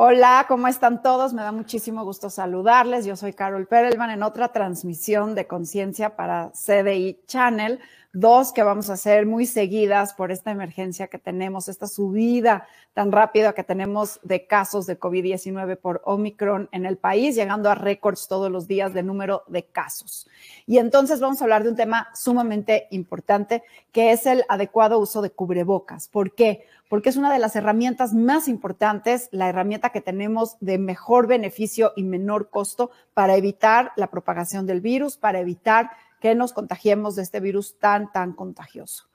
Hola, ¿cómo están todos? Me da muchísimo gusto saludarles. Yo soy Carol Perelman en otra transmisión de conciencia para CDI Channel dos que vamos a hacer muy seguidas por esta emergencia que tenemos, esta subida tan rápida que tenemos de casos de COVID-19 por Omicron en el país, llegando a récords todos los días de número de casos. Y entonces vamos a hablar de un tema sumamente importante, que es el adecuado uso de cubrebocas. ¿Por qué? Porque es una de las herramientas más importantes, la herramienta que tenemos de mejor beneficio y menor costo para evitar la propagación del virus, para evitar que nos contagiemos de este virus tan, tan contagioso.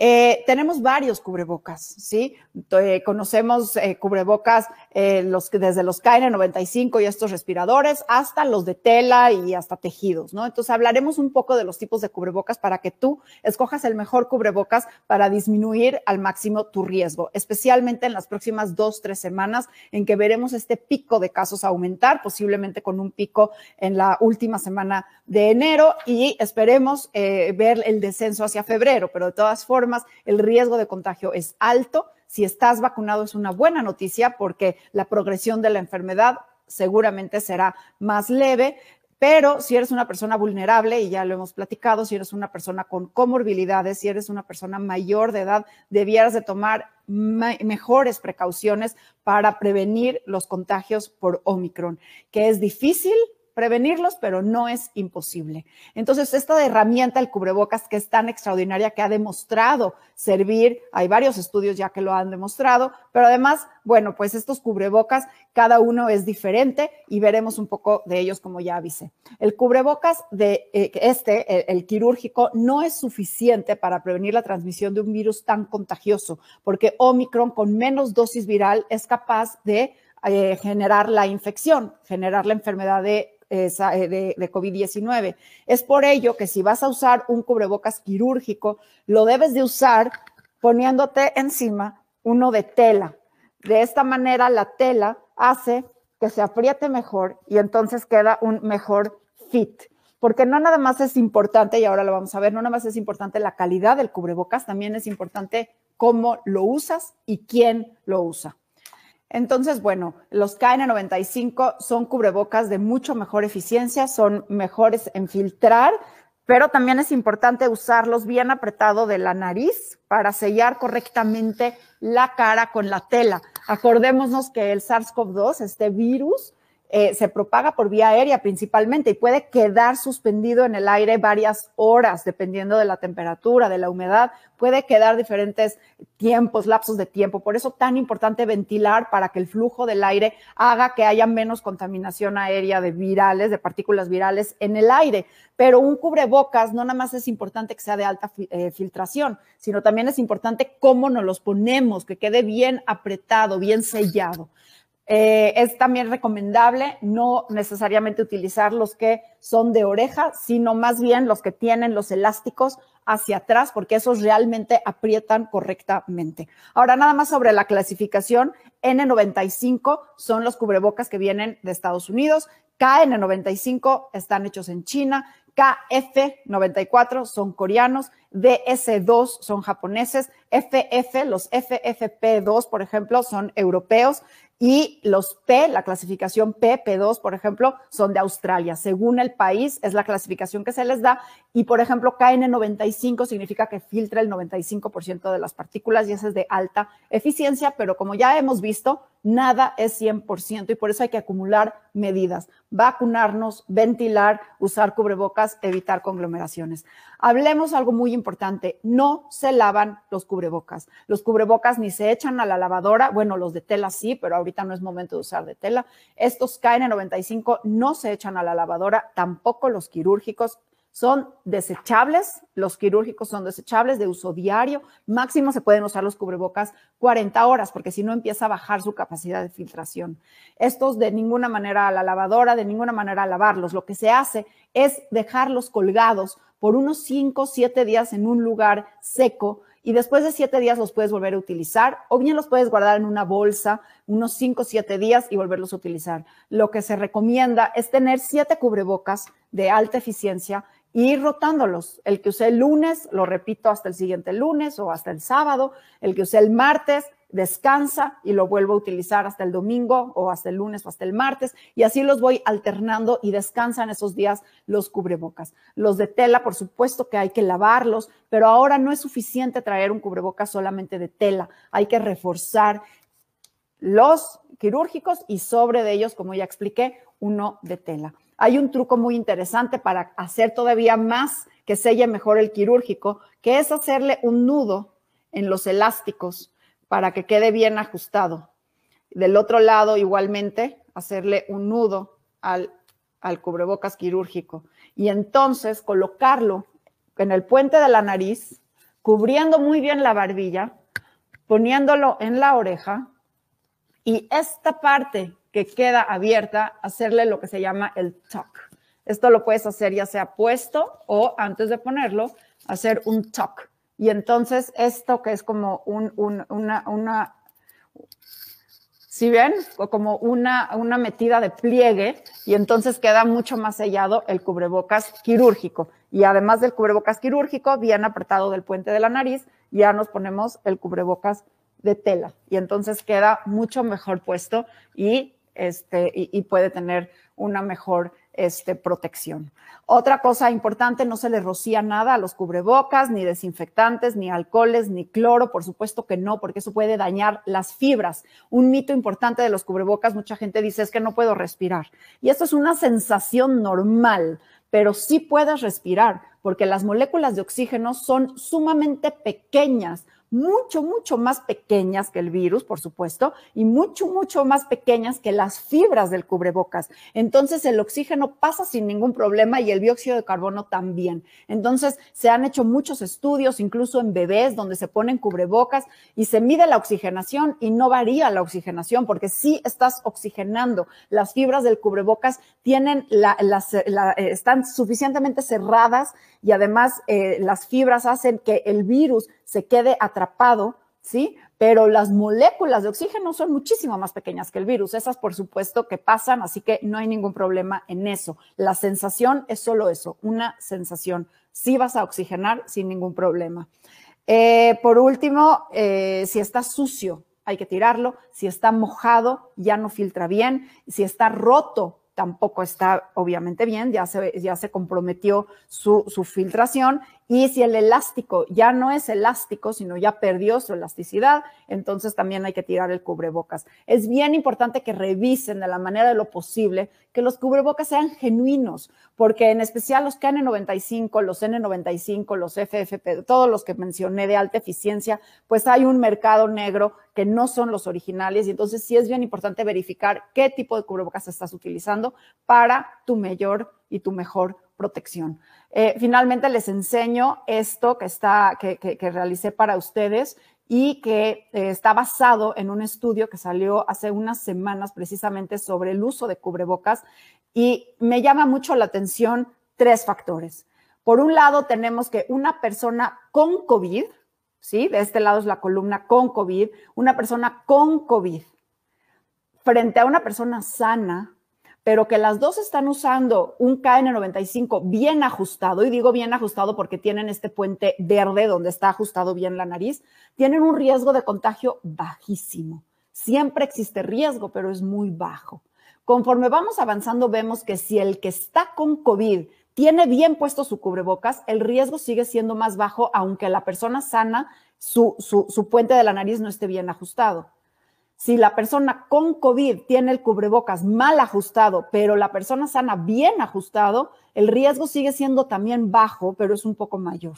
Eh, tenemos varios cubrebocas, ¿sí? Eh, conocemos eh, cubrebocas los, desde los KN95 y estos respiradores hasta los de tela y hasta tejidos, ¿no? Entonces hablaremos un poco de los tipos de cubrebocas para que tú escojas el mejor cubrebocas para disminuir al máximo tu riesgo, especialmente en las próximas dos, tres semanas en que veremos este pico de casos aumentar, posiblemente con un pico en la última semana de enero y esperemos ver el descenso hacia febrero, pero de todas formas, el riesgo de contagio es alto. Si estás vacunado es una buena noticia porque la progresión de la enfermedad seguramente será más leve. Pero si eres una persona vulnerable, y ya lo hemos platicado, si eres una persona con comorbilidades, si eres una persona mayor de edad, debieras de tomar mejores precauciones para prevenir los contagios por Omicron, que es difícil, prevenirlos, pero no es imposible. Entonces, esta herramienta, el cubrebocas, que es tan extraordinaria, que ha demostrado servir, hay varios estudios ya que lo han demostrado, pero además, bueno, pues estos cubrebocas, cada uno es diferente y veremos un poco de ellos como ya avisé. El cubrebocas de eh, este, el, quirúrgico, no es suficiente para prevenir la transmisión de un virus tan contagioso, porque Omicron con menos dosis viral es capaz de eh, generar la infección, generar la enfermedad de de, de COVID-19. Es por ello que si vas a usar un cubrebocas quirúrgico, lo debes de usar poniéndote encima uno de tela. De esta manera la tela hace que se apriete mejor y entonces queda un mejor fit. Porque no nada más es importante, y ahora lo vamos a ver, no nada más es importante la calidad del cubrebocas, también es importante cómo lo usas y quién lo usa. Entonces, bueno, los KN95 son cubrebocas de mucho mejor eficiencia, son mejores en filtrar, pero también es importante usarlos bien apretado de la nariz para sellar correctamente la cara con la tela. Acordémonos que el SARS-CoV-2, este virus, eh, se propaga por vía aérea principalmente y puede quedar suspendido en el aire varias horas, dependiendo de la temperatura, de la humedad, puede quedar diferentes tiempos, lapsos de tiempo. Por eso tan importante ventilar para que el flujo del aire haga que haya menos contaminación aérea de virales, de partículas virales en el aire. Pero un cubrebocas no nada más es importante que sea de alta eh, filtración, sino también es importante cómo nos los ponemos, que quede bien apretado, bien sellado. Eh, es también recomendable no necesariamente utilizar los que son de oreja, sino más bien los que tienen los elásticos hacia atrás, porque esos realmente aprietan correctamente. Ahora, nada más sobre la clasificación, N95 son los cubrebocas que vienen de Estados Unidos, KN95 están hechos en China, KF94 son coreanos, DS2 son japoneses, FF, los FFP2, por ejemplo, son europeos, y los P, la clasificación P, P2, por ejemplo, son de Australia. Según el país, es la clasificación que se les da. Y, por ejemplo, KN95 significa que filtra el 95% de las partículas y ese es de alta eficiencia, pero como ya hemos visto, nada es 100% y por eso hay que acumular medidas, vacunarnos, ventilar, usar cubrebocas, evitar conglomeraciones. Hablemos algo muy importante, no se lavan los cubrebocas. Los cubrebocas ni se echan a la lavadora, bueno, los de tela sí, pero ahorita no es momento de usar de tela. Estos KN95 no se echan a la lavadora, tampoco los quirúrgicos, son desechables, los quirúrgicos son desechables de uso diario, máximo se pueden usar los cubrebocas 40 horas, porque si no empieza a bajar su capacidad de filtración. Estos de ninguna manera a la lavadora, de ninguna manera a lavarlos. Lo que se hace es dejarlos colgados por unos 5 o 7 días en un lugar seco y después de 7 días los puedes volver a utilizar o bien los puedes guardar en una bolsa unos 5 o 7 días y volverlos a utilizar. Lo que se recomienda es tener 7 cubrebocas de alta eficiencia y ir rotándolos. El que usé el lunes, lo repito hasta el siguiente lunes o hasta el sábado. El que usé el martes, descansa y lo vuelvo a utilizar hasta el domingo o hasta el lunes o hasta el martes y así los voy alternando y descansan esos días los cubrebocas. Los de tela, por supuesto que hay que lavarlos, pero ahora no es suficiente traer un cubrebocas solamente de tela, hay que reforzar los quirúrgicos y sobre de ellos, como ya expliqué, uno de tela. Hay un truco muy interesante para hacer todavía más que selle mejor el quirúrgico, que es hacerle un nudo en los elásticos para que quede bien ajustado. Del otro lado, igualmente, hacerle un nudo al, al cubrebocas quirúrgico y entonces colocarlo en el puente de la nariz, cubriendo muy bien la barbilla, poniéndolo en la oreja y esta parte que queda abierta, hacerle lo que se llama el tuck. Esto lo puedes hacer ya sea puesto o antes de ponerlo, hacer un tuck. Y entonces esto que es como un, una, una, si ven, como una, una metida de pliegue y entonces queda mucho más sellado el cubrebocas quirúrgico. Y además del cubrebocas quirúrgico, bien apretado del puente de la nariz, ya nos ponemos el cubrebocas de tela y entonces queda mucho mejor puesto y, este, y puede tener una mejor este, protección. Otra cosa importante, no se le rocía nada a los cubrebocas, ni desinfectantes, ni alcoholes, ni cloro, por supuesto que no, porque eso puede dañar las fibras. Un mito importante de los cubrebocas, mucha gente dice es que no puedo respirar. Y esto es una sensación normal, pero sí puedes respirar, porque las moléculas de oxígeno son sumamente pequeñas mucho, mucho más pequeñas que el virus, por supuesto, y mucho, mucho más pequeñas que las fibras del cubrebocas. Entonces el oxígeno pasa sin ningún problema y el dióxido de carbono también. Entonces se han hecho muchos estudios, incluso en bebés, donde se ponen cubrebocas y se mide la oxigenación y no varía la oxigenación porque sí estás oxigenando. Las fibras del cubrebocas tienen la, eh, están suficientemente cerradas y además eh, las fibras hacen que el virus se quede atrapado, ¿sí? Pero las moléculas de oxígeno son muchísimo más pequeñas que el virus. Esas, por supuesto, que pasan, así que no hay ningún problema en eso. La sensación es solo eso, una sensación. Sí vas a oxigenar sin ningún problema. Eh, por último, eh, si está sucio, hay que tirarlo. Si está mojado, ya no filtra bien. Si está roto, tampoco está obviamente bien, ya se, ya se comprometió su, su, filtración. Y si el elástico ya no es elástico, sino ya perdió su elasticidad, entonces también hay que tirar el cubrebocas. Es bien importante que revisen de la manera de lo posible que los cubrebocas sean genuinos, porque en especial los KN95, los N95, los FFP, todos los que mencioné de alta eficiencia, pues hay un mercado negro que no son los originales y entonces sí es bien importante verificar qué tipo de cubrebocas estás utilizando para tu mayor y tu mejor protección. Eh, finalmente les enseño esto que, está, que, que, realicé para ustedes y que eh, está basado en un estudio que salió hace unas semanas precisamente sobre el uso de cubrebocas y me llama mucho la atención tres factores. Por un lado, tenemos que una persona con COVID, ¿sí? De este lado es la columna con COVID, una persona con COVID frente a una persona sana, pero que las dos están usando un KN95 bien ajustado, y digo bien ajustado porque tienen este puente verde donde está ajustado bien la nariz, tienen un riesgo de contagio bajísimo. Siempre existe riesgo, pero es muy bajo. Conforme vamos avanzando, vemos que si el que está con COVID tiene bien puesto su cubrebocas, el riesgo sigue siendo más bajo, aunque la persona sana, su, su, puente de la nariz no esté bien ajustado. Si la persona con COVID tiene el cubrebocas mal ajustado, pero la persona sana bien ajustado, el riesgo sigue siendo también bajo, pero es un poco mayor.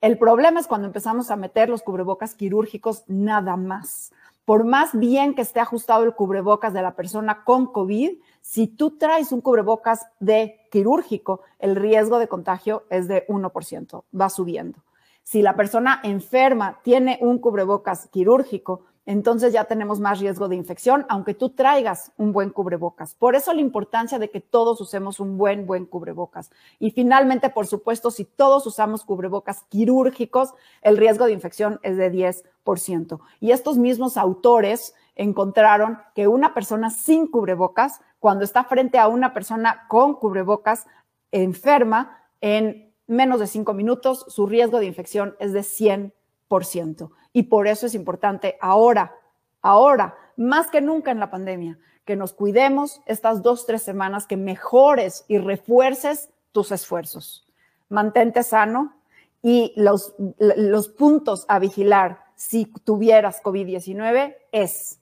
El problema es cuando empezamos a meter los cubrebocas quirúrgicos nada más. Por más bien que esté ajustado el cubrebocas de la persona con COVID, si tú traes un cubrebocas de quirúrgico, el riesgo de contagio es de 1%, va subiendo. Si la persona enferma tiene un cubrebocas quirúrgico, entonces ya tenemos más riesgo de infección, aunque tú traigas un buen cubrebocas. Por eso la importancia de que todos usemos un buen, buen cubrebocas. Y finalmente, por supuesto, si todos usamos cubrebocas quirúrgicos, el riesgo de infección es de 10%. Y estos mismos autores encontraron que una persona sin cubrebocas, cuando está frente a una persona con cubrebocas enferma, en menos de cinco minutos, su riesgo de infección es de 100%. Y por eso es importante ahora, ahora, más que nunca en la pandemia, que nos cuidemos estas dos, tres semanas, que mejores y refuerces tus esfuerzos. Mantente sano y los, los puntos a vigilar si tuvieras COVID-19 es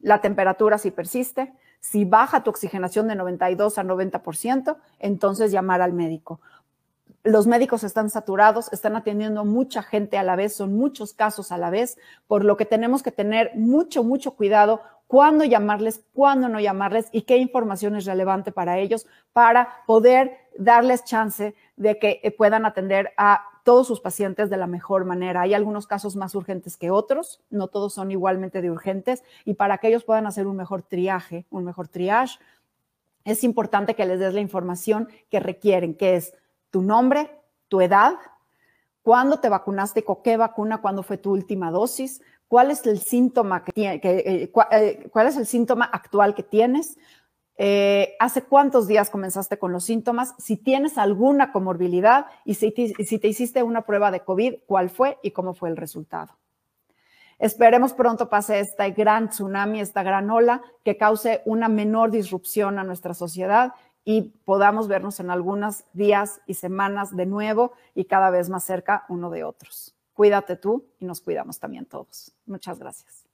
la temperatura si persiste, si baja tu oxigenación de 92 a 90%, entonces llamar al médico. Los médicos están saturados, están atendiendo mucha gente a la vez, son muchos casos a la vez, por lo que tenemos que tener mucho, mucho cuidado cuándo llamarles, cuándo no llamarles y qué información es relevante para ellos para poder darles chance de que eh, puedan atender a todos sus pacientes de la mejor manera. Hay algunos casos más urgentes que otros, no todos son igualmente de urgentes y para que ellos puedan hacer un mejor triaje, un mejor triage, es importante que les des la información que requieren, que es tu nombre, tu edad, cuándo te vacunaste, con qué vacuna, cuándo fue tu última dosis, cuál es el síntoma que, tiene, eh, eh, cuál es el síntoma actual que tienes, eh, hace cuántos días comenzaste con los síntomas, si tienes alguna comorbilidad y si si te hiciste una prueba de COVID, cuál fue y cómo fue el resultado. Esperemos pronto pase esta gran tsunami, esta gran ola que cause una menor disrupción a nuestra sociedad y podamos vernos en algunos días y semanas de nuevo y cada vez más cerca uno de otros. Cuídate tú y nos cuidamos también todos. Muchas gracias.